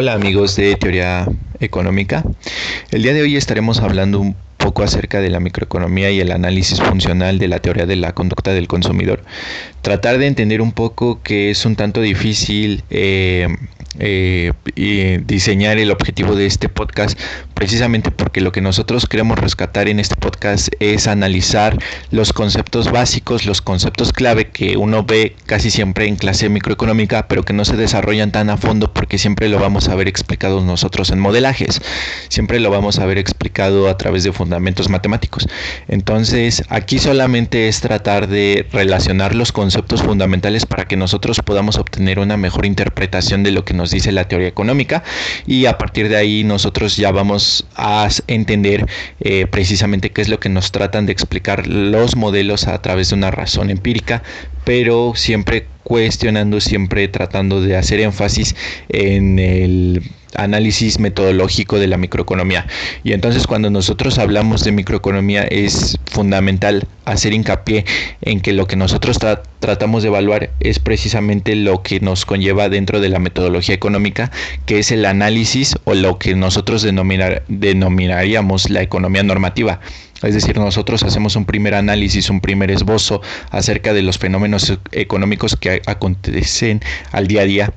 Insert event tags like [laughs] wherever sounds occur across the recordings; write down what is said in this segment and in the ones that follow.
Hola amigos de Teoría Económica. El día de hoy estaremos hablando un poco acerca de la microeconomía y el análisis funcional de la teoría de la conducta del consumidor. Tratar de entender un poco que es un tanto difícil eh, eh, diseñar el objetivo de este podcast precisamente porque lo que nosotros queremos rescatar en este podcast es analizar los conceptos básicos, los conceptos clave que uno ve casi siempre en clase microeconómica, pero que no se desarrollan tan a fondo porque siempre lo vamos a ver explicado nosotros en modelajes, siempre lo vamos a ver explicado a través de fundamentos matemáticos. Entonces, aquí solamente es tratar de relacionar los conceptos fundamentales para que nosotros podamos obtener una mejor interpretación de lo que nos dice la teoría económica. Y a partir de ahí nosotros ya vamos a entender eh, precisamente qué es lo que nos tratan de explicar los modelos a través de una razón empírica, pero siempre cuestionando, siempre tratando de hacer énfasis en el análisis metodológico de la microeconomía. Y entonces cuando nosotros hablamos de microeconomía es fundamental hacer hincapié en que lo que nosotros tratamos de evaluar es precisamente lo que nos conlleva dentro de la metodología económica, que es el análisis o lo que nosotros denominar, denominaríamos la economía normativa. Es decir, nosotros hacemos un primer análisis, un primer esbozo acerca de los fenómenos económicos que acontecen al día a día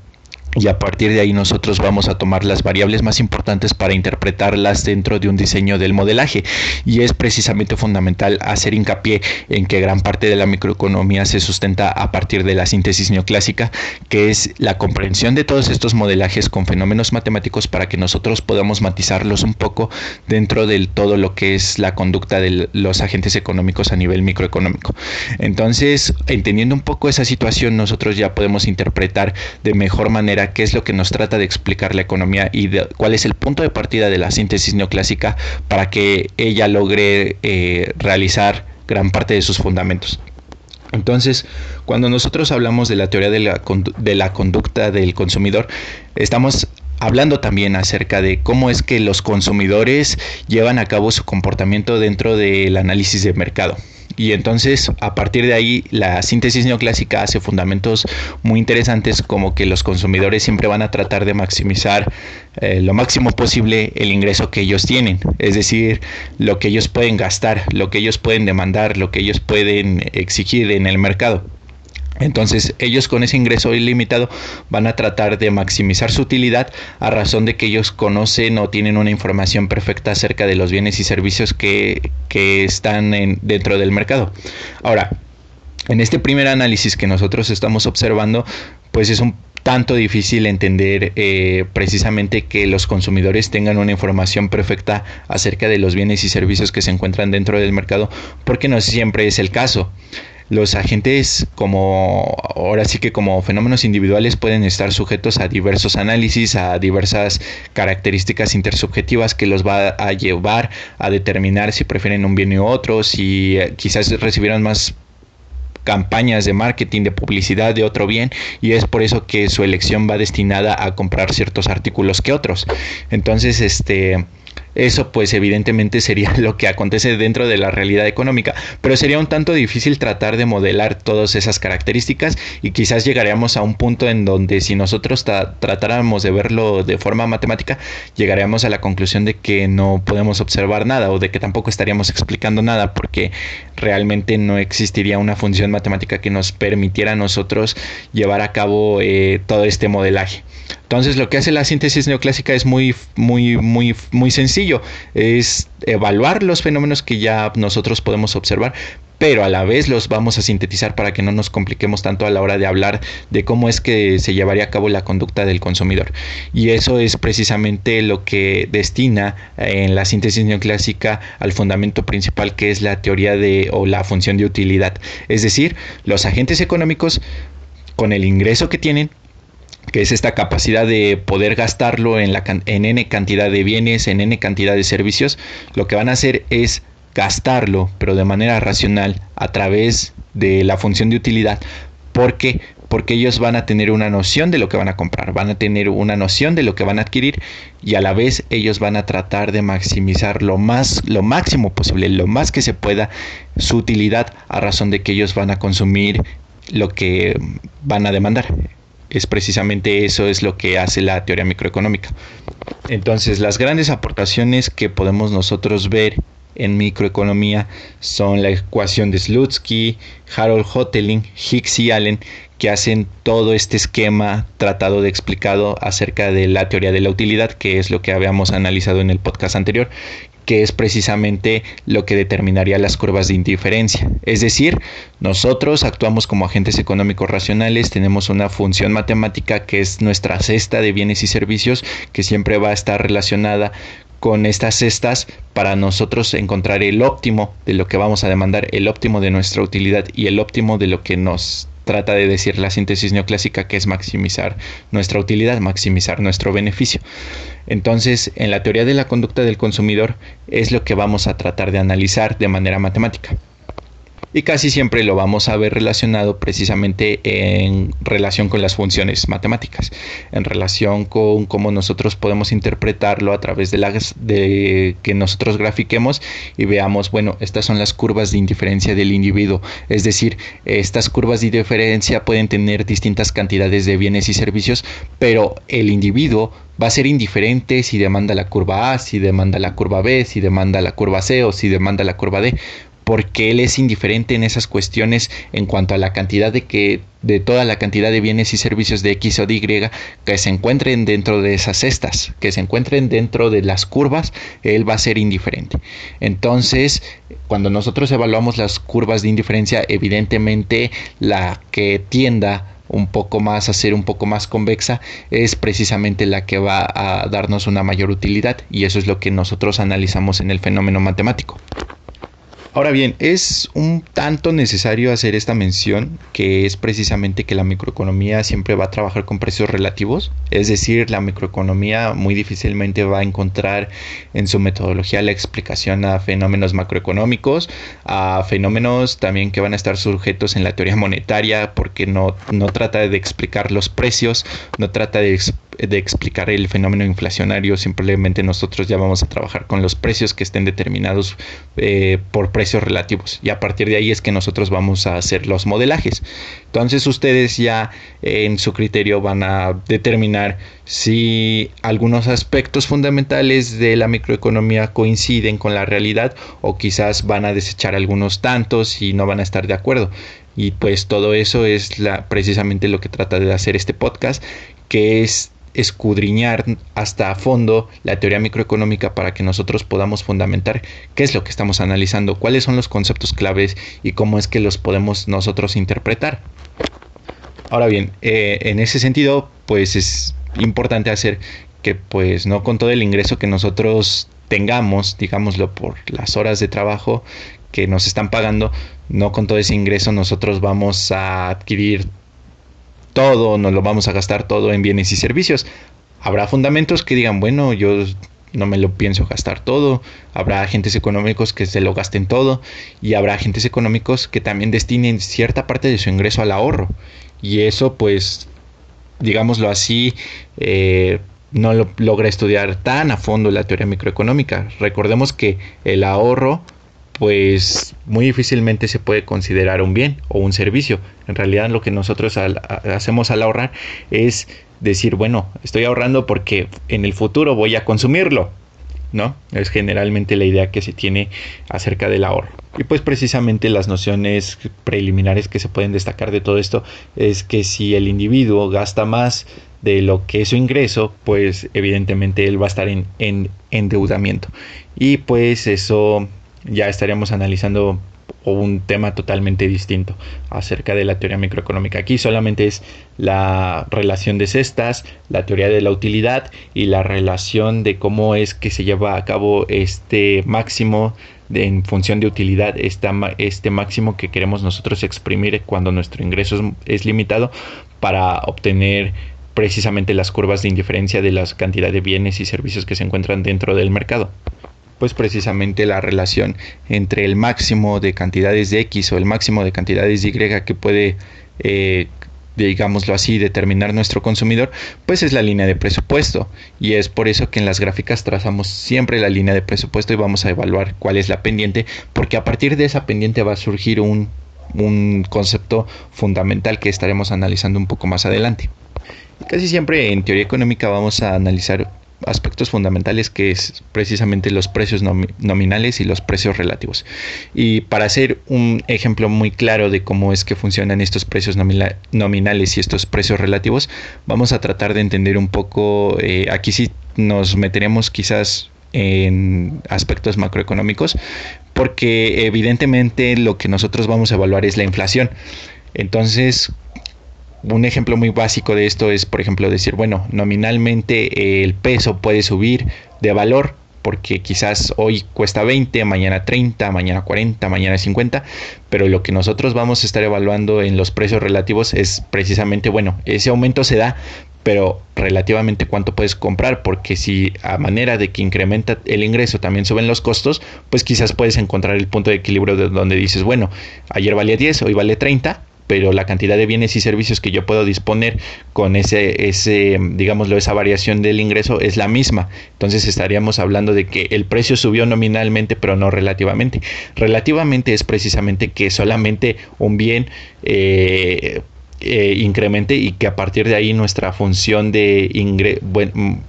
y a partir de ahí nosotros vamos a tomar las variables más importantes para interpretarlas dentro de un diseño del modelaje. Y es precisamente fundamental hacer hincapié en que gran parte de la microeconomía se sustenta a partir de la síntesis neoclásica que es la comprensión de todos estos modelajes con fenómenos matemáticos para que nosotros podamos matizarlos un poco dentro de todo lo que es la conducta de los agentes económicos a nivel microeconómico. Entonces entendiendo un poco esa situación nosotros ya podemos interpretar de mejor manera qué es lo que nos trata de explicar la economía y cuál es el punto de partida de la síntesis neoclásica para que ella logre eh, realizar gran parte de sus fundamentos. Entonces, cuando nosotros hablamos de la teoría de la, de la conducta del consumidor, estamos hablando también acerca de cómo es que los consumidores llevan a cabo su comportamiento dentro del análisis de mercado. Y entonces, a partir de ahí, la síntesis neoclásica hace fundamentos muy interesantes como que los consumidores siempre van a tratar de maximizar eh, lo máximo posible el ingreso que ellos tienen, es decir, lo que ellos pueden gastar, lo que ellos pueden demandar, lo que ellos pueden exigir en el mercado. Entonces ellos con ese ingreso ilimitado van a tratar de maximizar su utilidad a razón de que ellos conocen o tienen una información perfecta acerca de los bienes y servicios que, están dentro del mercado. Ahora, en este primer análisis que nosotros estamos observando, pues es un tanto difícil entender eh, precisamente que los consumidores tengan una información perfecta acerca de los bienes y servicios que se encuentran dentro del mercado, porque no siempre es el caso los agentes como ahora sí que como fenómenos individuales pueden estar sujetos a diversos análisis, a diversas características intersubjetivas que los va a llevar a determinar si prefieren un bien u otro, si eh, quizás recibieron más campañas de marketing, de publicidad de otro bien y es por eso que su elección va destinada a comprar ciertos artículos que otros. Entonces, este eso pues evidentemente sería [laughs] lo que acontece dentro de la realidad económica, pero sería un tanto difícil tratar de modelar todas esas características y quizás llegaríamos a un punto en donde si nosotros tratáramos de verlo de forma matemática, llegaríamos a la conclusión de que no podemos observar nada o de que tampoco estaríamos explicando nada porque realmente no existiría una función matemática que nos permitiera a nosotros llevar a cabo eh, todo este modelaje. Entonces lo que hace la síntesis neoclásica es muy, muy, muy, muy sencillo. Es evaluar los fenómenos que ya nosotros podemos observar, pero a la vez los vamos a sintetizar para que no nos compliquemos tanto a la hora de hablar de cómo es que se llevaría a cabo la conducta del consumidor. Y eso es precisamente lo que destina en la síntesis neoclásica al fundamento principal que es la teoría de o la función de utilidad. Es decir, los agentes económicos con el ingreso que tienen que es esta capacidad de poder gastarlo en, la, en n cantidad de bienes, en n cantidad de servicios, lo que van a hacer es gastarlo, pero de manera racional, a través de la función de utilidad, porque porque ellos van a tener una noción de lo que van a comprar, van a tener una noción de lo que van a adquirir y a la vez ellos van a tratar de maximizar lo más lo máximo posible, lo más que se pueda su utilidad a razón de que ellos van a consumir lo que van a demandar es precisamente eso es lo que hace la teoría microeconómica. Entonces, las grandes aportaciones que podemos nosotros ver en microeconomía son la ecuación de Slutsky, Harold Hotelling, Hicks y Allen, que hacen todo este esquema tratado de explicado acerca de la teoría de la utilidad, que es lo que habíamos analizado en el podcast anterior, que es precisamente lo que determinaría las curvas de indiferencia. Es decir, nosotros actuamos como agentes económicos racionales, tenemos una función matemática que es nuestra cesta de bienes y servicios, que siempre va a estar relacionada con estas cestas para nosotros encontrar el óptimo de lo que vamos a demandar, el óptimo de nuestra utilidad y el óptimo de lo que nos trata de decir la síntesis neoclásica, que es maximizar nuestra utilidad, maximizar nuestro beneficio. Entonces, en la teoría de la conducta del consumidor es lo que vamos a tratar de analizar de manera matemática y casi siempre lo vamos a ver relacionado precisamente en relación con las funciones matemáticas, en relación con cómo nosotros podemos interpretarlo a través de las de que nosotros grafiquemos y veamos, bueno, estas son las curvas de indiferencia del individuo, es decir, estas curvas de indiferencia pueden tener distintas cantidades de bienes y servicios, pero el individuo va a ser indiferente si demanda la curva A, si demanda la curva B, si demanda la curva C o si demanda la curva D porque él es indiferente en esas cuestiones en cuanto a la cantidad de que de toda la cantidad de bienes y servicios de X o de Y que se encuentren dentro de esas cestas, que se encuentren dentro de las curvas, él va a ser indiferente. Entonces, cuando nosotros evaluamos las curvas de indiferencia, evidentemente la que tienda un poco más a ser un poco más convexa es precisamente la que va a darnos una mayor utilidad y eso es lo que nosotros analizamos en el fenómeno matemático. Ahora bien, es un tanto necesario hacer esta mención que es precisamente que la microeconomía siempre va a trabajar con precios relativos, es decir, la microeconomía muy difícilmente va a encontrar en su metodología la explicación a fenómenos macroeconómicos, a fenómenos también que van a estar sujetos en la teoría monetaria porque no, no trata de explicar los precios, no trata de de explicar el fenómeno inflacionario, simplemente nosotros ya vamos a trabajar con los precios que estén determinados eh, por precios relativos y a partir de ahí es que nosotros vamos a hacer los modelajes. Entonces ustedes ya en su criterio van a determinar si algunos aspectos fundamentales de la microeconomía coinciden con la realidad o quizás van a desechar algunos tantos y no van a estar de acuerdo. Y pues todo eso es la, precisamente lo que trata de hacer este podcast, que es escudriñar hasta a fondo la teoría microeconómica para que nosotros podamos fundamentar qué es lo que estamos analizando, cuáles son los conceptos claves y cómo es que los podemos nosotros interpretar. Ahora bien, eh, en ese sentido, pues es importante hacer que pues no con todo el ingreso que nosotros tengamos, digámoslo por las horas de trabajo que nos están pagando, no con todo ese ingreso nosotros vamos a adquirir todo, nos lo vamos a gastar todo en bienes y servicios. Habrá fundamentos que digan, bueno, yo no me lo pienso gastar todo. Habrá agentes económicos que se lo gasten todo. Y habrá agentes económicos que también destinen cierta parte de su ingreso al ahorro. Y eso, pues, digámoslo así, eh, no lo logra estudiar tan a fondo la teoría microeconómica. Recordemos que el ahorro pues muy difícilmente se puede considerar un bien o un servicio. En realidad lo que nosotros hacemos al ahorrar es decir, bueno, estoy ahorrando porque en el futuro voy a consumirlo, ¿no? Es generalmente la idea que se tiene acerca del ahorro. Y pues precisamente las nociones preliminares que se pueden destacar de todo esto es que si el individuo gasta más de lo que es su ingreso, pues evidentemente él va a estar en endeudamiento. Y pues eso ya estaríamos analizando un tema totalmente distinto acerca de la teoría microeconómica. Aquí solamente es la relación de cestas, la teoría de la utilidad y la relación de cómo es que se lleva a cabo este máximo en función de utilidad, este máximo que queremos nosotros exprimir cuando nuestro ingreso es, es limitado para obtener precisamente las curvas de indiferencia de la cantidad de bienes y servicios que se encuentran dentro del mercado pues precisamente la relación entre el máximo de cantidades de X o el máximo de cantidades de Y que puede, eh, digámoslo así, determinar nuestro consumidor, pues es la línea de presupuesto. Y es por eso que en las gráficas trazamos siempre la línea de presupuesto y vamos a evaluar cuál es la pendiente, porque a partir de esa pendiente va a surgir un, un concepto fundamental que estaremos analizando un poco más adelante. Casi siempre en teoría económica vamos a analizar aspectos fundamentales que es precisamente los precios nominales y los precios relativos. Y para hacer un ejemplo muy claro de cómo es que funcionan estos precios nominales y estos precios relativos, vamos a tratar de entender un poco, eh, aquí sí nos meteremos quizás en aspectos macroeconómicos, porque evidentemente lo que nosotros vamos a evaluar es la inflación. Entonces, un ejemplo muy básico de esto es, por ejemplo, decir, bueno, nominalmente el peso puede subir de valor porque quizás hoy cuesta 20, mañana 30, mañana 40, mañana 50, pero lo que nosotros vamos a estar evaluando en los precios relativos es precisamente, bueno, ese aumento se da, pero relativamente cuánto puedes comprar, porque si a manera de que incrementa el ingreso también suben los costos, pues quizás puedes encontrar el punto de equilibrio de donde dices, bueno, ayer valía 10, hoy vale 30, pero la cantidad de bienes y servicios que yo puedo disponer con ese, ese, digámoslo, esa variación del ingreso es la misma. Entonces estaríamos hablando de que el precio subió nominalmente, pero no relativamente. Relativamente es precisamente que solamente un bien eh, eh, incremente y que a partir de ahí nuestra función de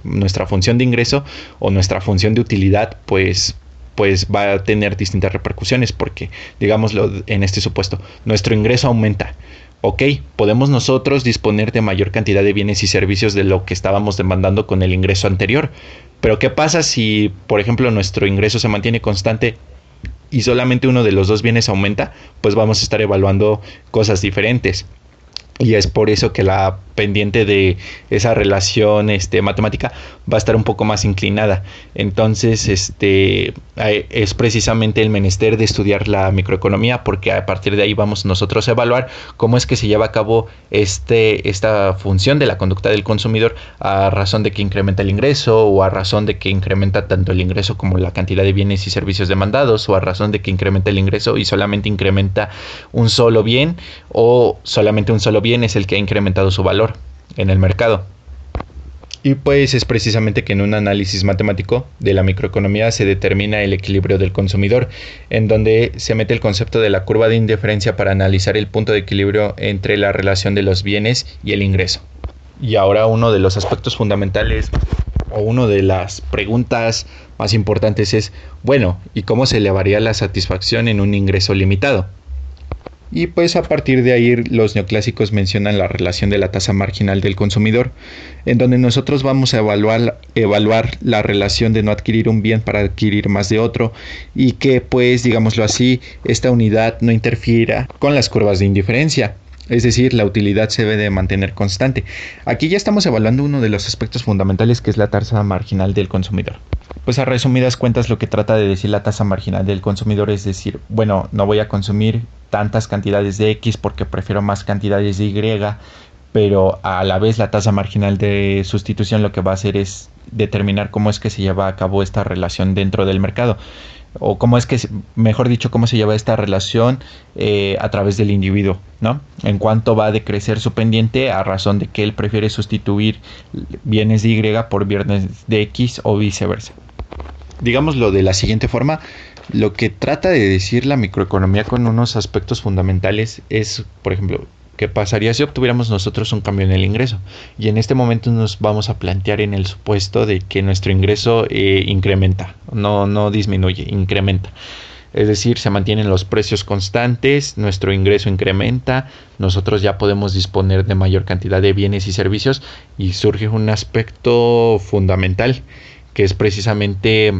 nuestra función de ingreso o nuestra función de utilidad pues pues va a tener distintas repercusiones porque, digámoslo en este supuesto, nuestro ingreso aumenta. Ok, podemos nosotros disponer de mayor cantidad de bienes y servicios de lo que estábamos demandando con el ingreso anterior. Pero ¿qué pasa si, por ejemplo, nuestro ingreso se mantiene constante y solamente uno de los dos bienes aumenta? Pues vamos a estar evaluando cosas diferentes. Y es por eso que la pendiente de esa relación este, matemática va a estar un poco más inclinada. Entonces, este, es precisamente el menester de estudiar la microeconomía porque a partir de ahí vamos nosotros a evaluar cómo es que se lleva a cabo este, esta función de la conducta del consumidor a razón de que incrementa el ingreso o a razón de que incrementa tanto el ingreso como la cantidad de bienes y servicios demandados o a razón de que incrementa el ingreso y solamente incrementa un solo bien o solamente un solo bien es el que ha incrementado su valor en el mercado. Y pues es precisamente que en un análisis matemático de la microeconomía se determina el equilibrio del consumidor, en donde se mete el concepto de la curva de indiferencia para analizar el punto de equilibrio entre la relación de los bienes y el ingreso. Y ahora uno de los aspectos fundamentales o una de las preguntas más importantes es, bueno, ¿y cómo se elevaría la satisfacción en un ingreso limitado? Y pues a partir de ahí los neoclásicos mencionan la relación de la tasa marginal del consumidor, en donde nosotros vamos a evaluar, evaluar la relación de no adquirir un bien para adquirir más de otro y que pues digámoslo así, esta unidad no interfiera con las curvas de indiferencia. Es decir, la utilidad se debe de mantener constante. Aquí ya estamos evaluando uno de los aspectos fundamentales que es la tasa marginal del consumidor. Pues a resumidas cuentas lo que trata de decir la tasa marginal del consumidor es decir, bueno, no voy a consumir tantas cantidades de X porque prefiero más cantidades de Y, pero a la vez la tasa marginal de sustitución lo que va a hacer es determinar cómo es que se lleva a cabo esta relación dentro del mercado o cómo es que, mejor dicho, cómo se lleva esta relación eh, a través del individuo, ¿no? En cuanto va a decrecer su pendiente a razón de que él prefiere sustituir bienes de Y por bienes de X o viceversa. Digámoslo de la siguiente forma, lo que trata de decir la microeconomía con unos aspectos fundamentales es, por ejemplo, ¿Qué pasaría si obtuviéramos nosotros un cambio en el ingreso? Y en este momento nos vamos a plantear en el supuesto de que nuestro ingreso eh, incrementa, no, no disminuye, incrementa. Es decir, se mantienen los precios constantes, nuestro ingreso incrementa, nosotros ya podemos disponer de mayor cantidad de bienes y servicios y surge un aspecto fundamental que es precisamente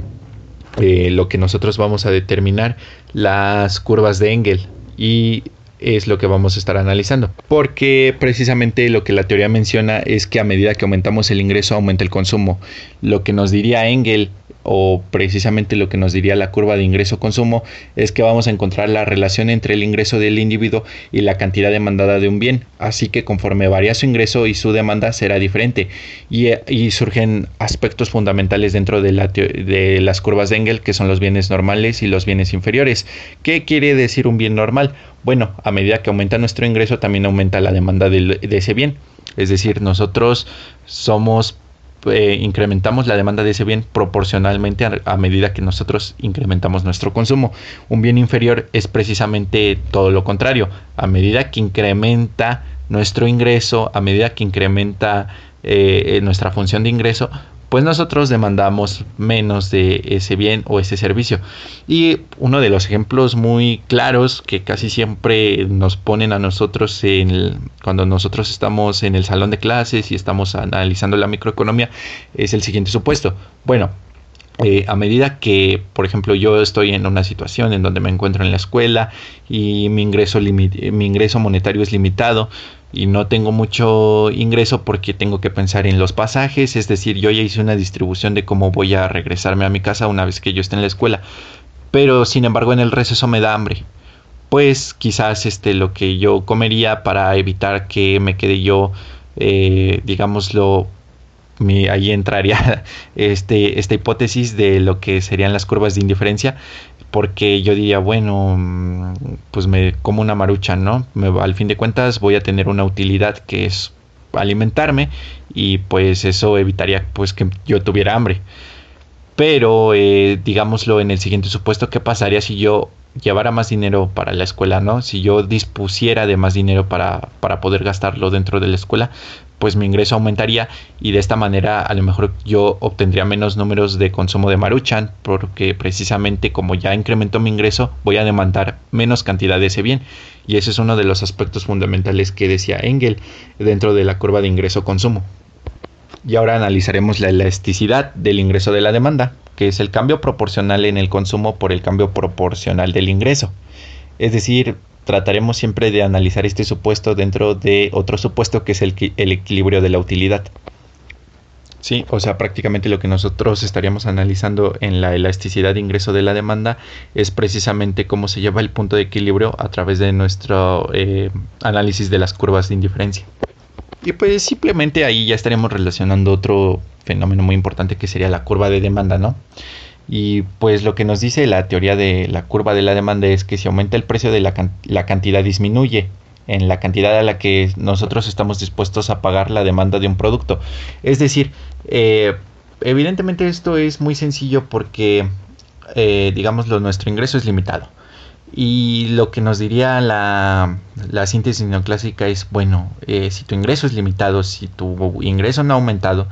eh, lo que nosotros vamos a determinar las curvas de Engel y es lo que vamos a estar analizando. Porque precisamente lo que la teoría menciona es que a medida que aumentamos el ingreso aumenta el consumo. Lo que nos diría Engel o precisamente lo que nos diría la curva de ingreso-consumo es que vamos a encontrar la relación entre el ingreso del individuo y la cantidad demandada de un bien. Así que conforme varía su ingreso y su demanda será diferente. Y, surgen aspectos fundamentales dentro de, la, de las curvas de Engel que son los bienes normales y los bienes inferiores. ¿Qué quiere decir un bien normal? Bueno, a medida que aumenta nuestro ingreso también aumenta la demanda de, de ese bien. Es decir, nosotros somos eh, incrementamos la demanda de ese bien proporcionalmente a, medida que nosotros incrementamos nuestro consumo. Un bien inferior es precisamente todo lo contrario. A medida que incrementa nuestro ingreso, a medida que incrementa eh, nuestra función de ingreso, pues nosotros demandamos menos de ese bien o ese servicio. Y uno de los ejemplos muy claros que casi siempre nos ponen a nosotros en cuando nosotros estamos en el salón de clases y estamos analizando la microeconomía es el siguiente supuesto. Bueno, eh, a medida que, por ejemplo, yo estoy en una situación en donde me encuentro en la escuela y mi ingreso, mi ingreso monetario es limitado, y no tengo mucho ingreso porque tengo que pensar en los pasajes, es decir, yo ya hice una distribución de cómo voy a regresarme a mi casa una vez que yo esté en la escuela, pero sin embargo en el receso me da hambre. Pues quizás este lo que yo comería para evitar que me quede yo, eh, digámoslo, ahí entraría [laughs] este, esta hipótesis de lo que serían las curvas de indiferencia, porque yo diría, bueno, mm, pues me como una marucha, ¿no? al fin de cuentas voy a tener una utilidad que es alimentarme y pues eso evitaría pues que yo tuviera hambre. Pero eh, digámoslo en el siguiente supuesto, ¿qué pasaría si yo llevara más dinero para la escuela, ¿no? Si yo dispusiera de más dinero para, para poder gastarlo dentro de la escuela, pues mi ingreso aumentaría y de esta manera a lo mejor yo obtendría menos números de consumo de maruchan porque precisamente como ya incrementó mi ingreso voy a demandar menos cantidad de ese bien y ese es uno de los aspectos fundamentales que decía Engel dentro de la curva de ingreso-consumo. Y ahora analizaremos la elasticidad del ingreso de la demanda, que es el cambio proporcional en el consumo por el cambio proporcional del ingreso. Es decir, trataremos siempre de analizar este supuesto dentro de otro supuesto que es el, equilibrio de la utilidad. Sí, o sea, prácticamente lo que nosotros estaríamos analizando en la elasticidad de ingreso de la demanda es precisamente cómo se lleva el punto de equilibrio a través de nuestro eh, análisis de las curvas de indiferencia. Y pues simplemente ahí ya estaremos relacionando otro fenómeno muy importante que sería la curva de demanda, ¿no? Y pues lo que nos dice la teoría de la curva de la demanda es que si aumenta el precio de la, la cantidad disminuye en la cantidad a la que nosotros estamos dispuestos a pagar la demanda de un producto. Es decir, eh, evidentemente esto es muy sencillo porque, eh, digámoslo, nuestro ingreso es limitado. Y lo que nos diría la, la síntesis neoclásica es, bueno, eh, si tu ingreso es limitado, si tu ingreso no ha aumentado,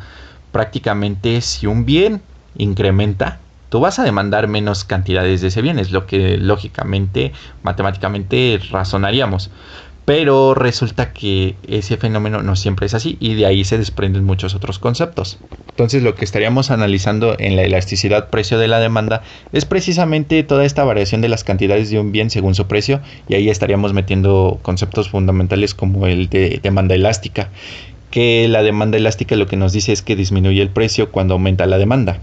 prácticamente si un bien incrementa, tú vas a demandar menos cantidades de ese bien, es lo que lógicamente, matemáticamente razonaríamos. Pero resulta que ese fenómeno no siempre es así y de ahí se desprenden muchos otros conceptos. Entonces lo que estaríamos analizando en la elasticidad precio de la demanda es precisamente toda esta variación de las cantidades de un bien según su precio y ahí estaríamos metiendo conceptos fundamentales como el de demanda elástica, que la demanda elástica lo que nos dice es que disminuye el precio cuando aumenta la demanda.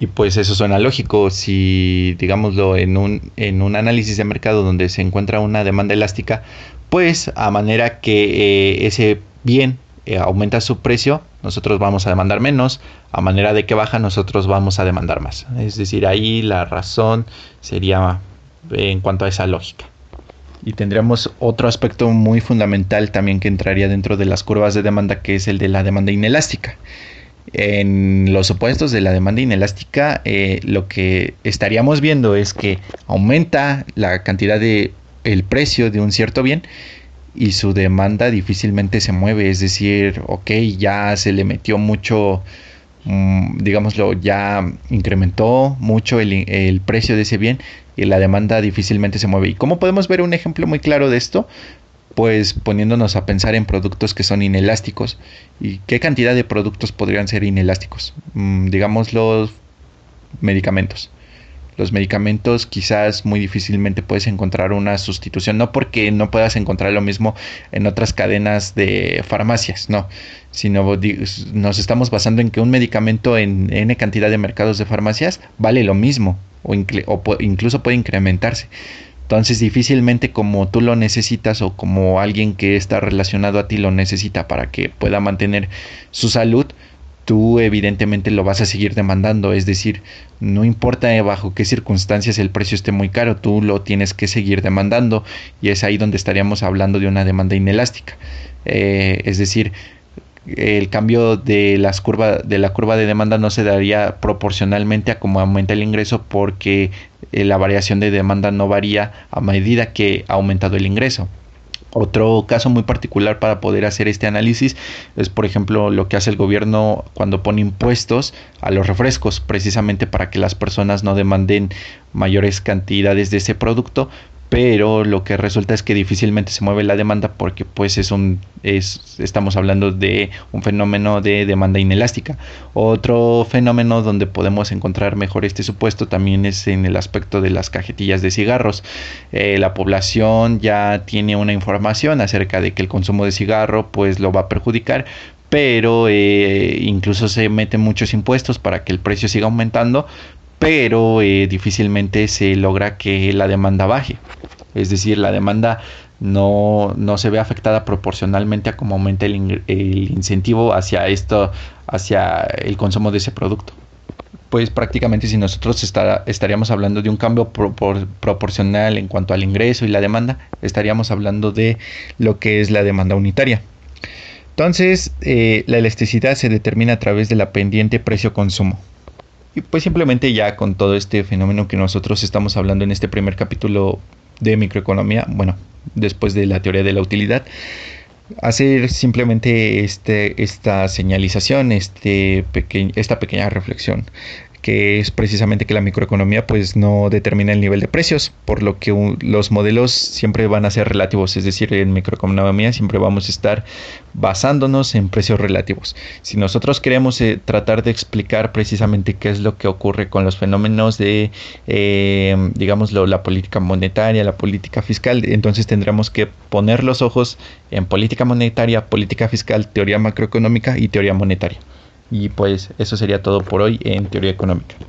Y pues eso suena lógico si, digámoslo, en un, en un análisis de mercado donde se encuentra una demanda elástica, pues a manera que eh, ese bien eh, aumenta su precio, nosotros vamos a demandar menos, a manera de que baja, nosotros vamos a demandar más. Es decir, ahí la razón sería en cuanto a esa lógica. Y tendríamos otro aspecto muy fundamental también que entraría dentro de las curvas de demanda, que es el de la demanda inelástica. En los opuestos de la demanda inelástica, eh, lo que estaríamos viendo es que aumenta la cantidad de el precio de un cierto bien y su demanda difícilmente se mueve. Es decir, ok, ya se le metió mucho, mm, digámoslo, ya incrementó mucho el, el precio de ese bien y la demanda difícilmente se mueve. ¿Y cómo podemos ver un ejemplo muy claro de esto? Pues poniéndonos a pensar en productos que son inelásticos. ¿Y qué cantidad de productos podrían ser inelásticos? Mm, digamos los medicamentos. Los medicamentos quizás muy difícilmente puedes encontrar una sustitución, no porque no puedas encontrar lo mismo en otras cadenas de farmacias, no, sino nos estamos basando en que un medicamento en N cantidad de mercados de farmacias vale lo mismo o, o incluso puede incrementarse. Entonces difícilmente como tú lo necesitas o como alguien que está relacionado a ti lo necesita para que pueda mantener su salud, tú evidentemente lo vas a seguir demandando. Es decir, no importa bajo qué circunstancias el precio esté muy caro, tú lo tienes que seguir demandando y es ahí donde estaríamos hablando de una demanda inelástica. Eh, es decir, el cambio de las curvas de la curva de demanda no se daría proporcionalmente a cómo aumenta el ingreso porque eh, la variación de demanda no varía a medida que ha aumentado el ingreso. Otro caso muy particular para poder hacer este análisis es, por ejemplo, lo que hace el gobierno cuando pone impuestos a los refrescos, precisamente para que las personas no demanden mayores cantidades de ese producto, pero lo que resulta es que difícilmente se mueve la demanda porque pues es un es estamos hablando de un fenómeno de demanda inelástica. Otro fenómeno donde podemos encontrar mejor este supuesto también es en el aspecto de las cajetillas de cigarros. Eh, la población ya tiene una información acerca de que el consumo de cigarro pues lo va a perjudicar, pero eh, incluso se meten muchos impuestos para que el precio siga aumentando, pero eh, difícilmente se logra que la demanda baje. Es decir, la demanda no, no se ve afectada proporcionalmente a cómo aumenta el, incentivo hacia esto, hacia el consumo de ese producto. Pues prácticamente si nosotros estaríamos hablando de un cambio proporcional en cuanto al ingreso y la demanda, estaríamos hablando de lo que es la demanda unitaria. Entonces, eh, la elasticidad se determina a través de la pendiente precio-consumo. Y pues simplemente ya con todo este fenómeno que nosotros estamos hablando en este primer capítulo de microeconomía, bueno, después de la teoría de la utilidad, hacer simplemente este, esta señalización, este esta pequeña reflexión que es precisamente que la microeconomía pues no determina el nivel de precios, por lo que los modelos siempre van a ser relativos, es decir, en microeconomía siempre vamos a estar basándonos en precios relativos. Si nosotros queremos eh, tratar de explicar precisamente qué es lo que ocurre con los fenómenos de, eh, la política monetaria, la política fiscal, entonces tendremos que poner los ojos en política monetaria, política fiscal, teoría macroeconómica y teoría monetaria. Y pues eso sería todo por hoy en teoría económica.